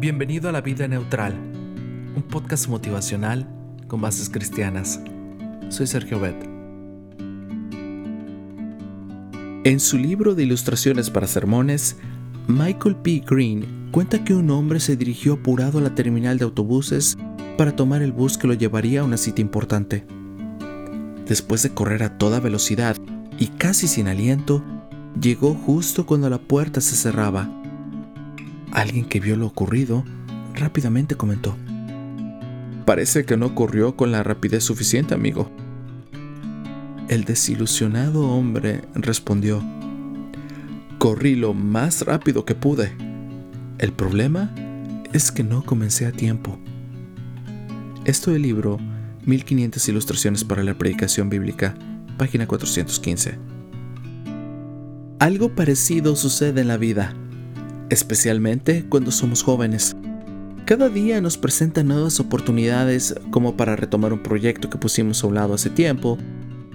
Bienvenido a La Vida Neutral, un podcast motivacional con bases cristianas. Soy Sergio Bet. En su libro de ilustraciones para sermones, Michael P. Green cuenta que un hombre se dirigió apurado a la terminal de autobuses para tomar el bus que lo llevaría a una cita importante. Después de correr a toda velocidad y casi sin aliento, llegó justo cuando la puerta se cerraba Alguien que vio lo ocurrido rápidamente comentó. Parece que no corrió con la rapidez suficiente, amigo. El desilusionado hombre respondió, Corrí lo más rápido que pude. El problema es que no comencé a tiempo. Esto del libro 1500 ilustraciones para la predicación bíblica, página 415. Algo parecido sucede en la vida especialmente cuando somos jóvenes. Cada día nos presenta nuevas oportunidades como para retomar un proyecto que pusimos a un lado hace tiempo,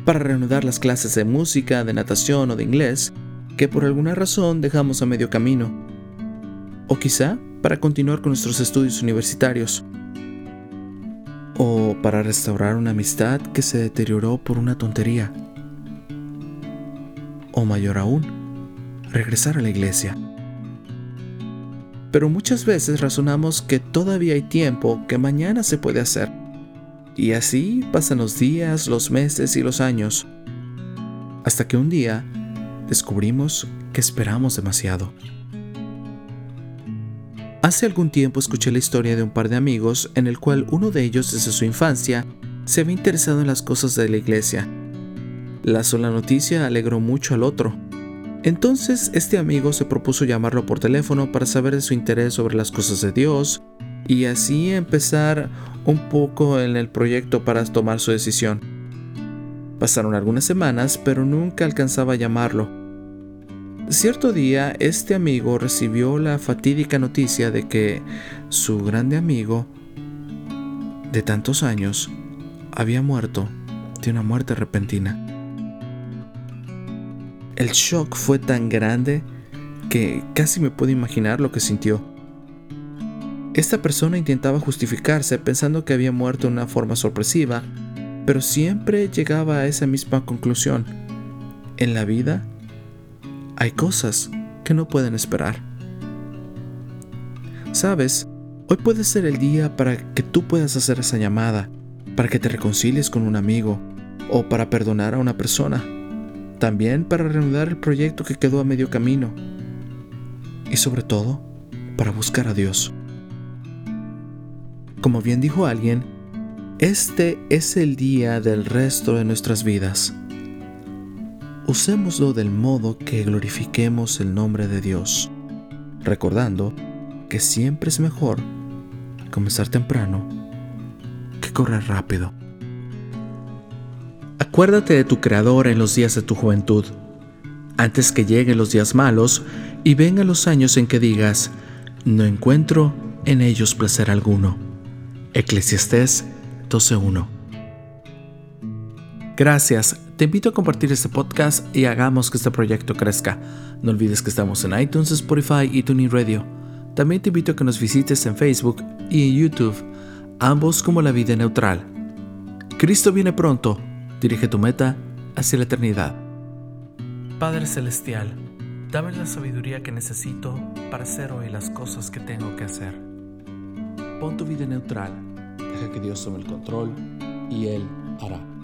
para reanudar las clases de música, de natación o de inglés que por alguna razón dejamos a medio camino. O quizá para continuar con nuestros estudios universitarios. O para restaurar una amistad que se deterioró por una tontería. O mayor aún, regresar a la iglesia pero muchas veces razonamos que todavía hay tiempo, que mañana se puede hacer. Y así pasan los días, los meses y los años, hasta que un día descubrimos que esperamos demasiado. Hace algún tiempo escuché la historia de un par de amigos en el cual uno de ellos desde su infancia se había interesado en las cosas de la iglesia. La sola noticia alegró mucho al otro, entonces este amigo se propuso llamarlo por teléfono para saber de su interés sobre las cosas de Dios y así empezar un poco en el proyecto para tomar su decisión. Pasaron algunas semanas, pero nunca alcanzaba a llamarlo. Cierto día, este amigo recibió la fatídica noticia de que su grande amigo de tantos años había muerto de una muerte repentina. El shock fue tan grande que casi me puedo imaginar lo que sintió. Esta persona intentaba justificarse pensando que había muerto de una forma sorpresiva, pero siempre llegaba a esa misma conclusión. En la vida hay cosas que no pueden esperar. Sabes, hoy puede ser el día para que tú puedas hacer esa llamada, para que te reconcilies con un amigo o para perdonar a una persona también para reanudar el proyecto que quedó a medio camino y sobre todo para buscar a Dios. Como bien dijo alguien, este es el día del resto de nuestras vidas. Usémoslo del modo que glorifiquemos el nombre de Dios, recordando que siempre es mejor comenzar temprano que correr rápido. Acuérdate de tu Creador en los días de tu juventud, antes que lleguen los días malos y vengan los años en que digas, no encuentro en ellos placer alguno. Eclesiastés 12.1 Gracias, te invito a compartir este podcast y hagamos que este proyecto crezca. No olvides que estamos en iTunes, Spotify y TuneIn Radio. También te invito a que nos visites en Facebook y en YouTube, ambos como La Vida Neutral. Cristo viene pronto Dirige tu meta hacia la eternidad. Padre Celestial, dame la sabiduría que necesito para hacer hoy las cosas que tengo que hacer. Pon tu vida neutral, deja que Dios tome el control y Él hará.